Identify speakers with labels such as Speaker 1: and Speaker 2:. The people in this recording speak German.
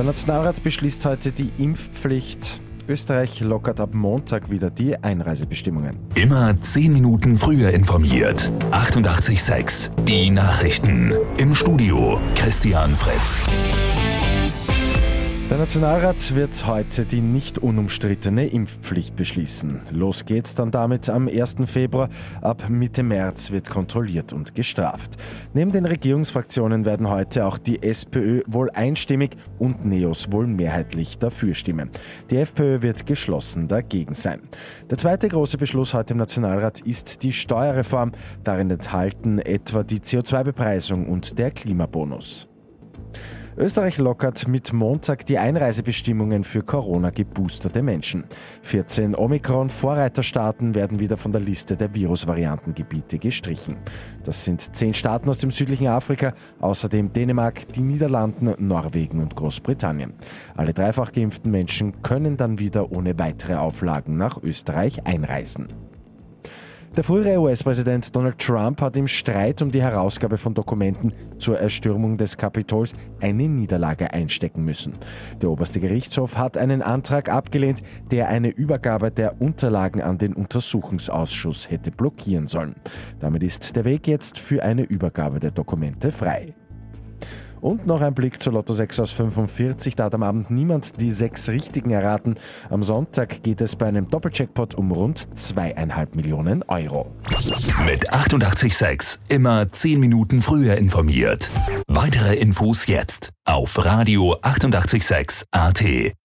Speaker 1: Der Nationalrat beschließt heute die Impfpflicht. Österreich lockert ab Montag wieder die Einreisebestimmungen.
Speaker 2: Immer 10 Minuten früher informiert. 88.6 Die Nachrichten. Im Studio Christian Fritz.
Speaker 1: Der Nationalrat wird heute die nicht unumstrittene Impfpflicht beschließen. Los geht's dann damit am 1. Februar. Ab Mitte März wird kontrolliert und gestraft. Neben den Regierungsfraktionen werden heute auch die SPÖ wohl einstimmig und NEOS wohl mehrheitlich dafür stimmen. Die FPÖ wird geschlossen dagegen sein. Der zweite große Beschluss heute im Nationalrat ist die Steuerreform. Darin enthalten etwa die CO2-Bepreisung und der Klimabonus. Österreich lockert mit Montag die Einreisebestimmungen für Corona-geboosterte Menschen. 14 Omikron-Vorreiterstaaten werden wieder von der Liste der Virusvariantengebiete gestrichen. Das sind zehn Staaten aus dem südlichen Afrika, außerdem Dänemark, die Niederlanden, Norwegen und Großbritannien. Alle dreifach geimpften Menschen können dann wieder ohne weitere Auflagen nach Österreich einreisen. Der frühere US-Präsident Donald Trump hat im Streit um die Herausgabe von Dokumenten zur Erstürmung des Kapitols eine Niederlage einstecken müssen. Der oberste Gerichtshof hat einen Antrag abgelehnt, der eine Übergabe der Unterlagen an den Untersuchungsausschuss hätte blockieren sollen. Damit ist der Weg jetzt für eine Übergabe der Dokumente frei. Und noch ein Blick zur Lotto 6 aus 45. Da hat am Abend niemand die sechs Richtigen erraten. Am Sonntag geht es bei einem Doppelcheckpot um rund zweieinhalb Millionen Euro.
Speaker 2: Mit 886 immer zehn Minuten früher informiert. Weitere Infos jetzt auf Radio 886 AT.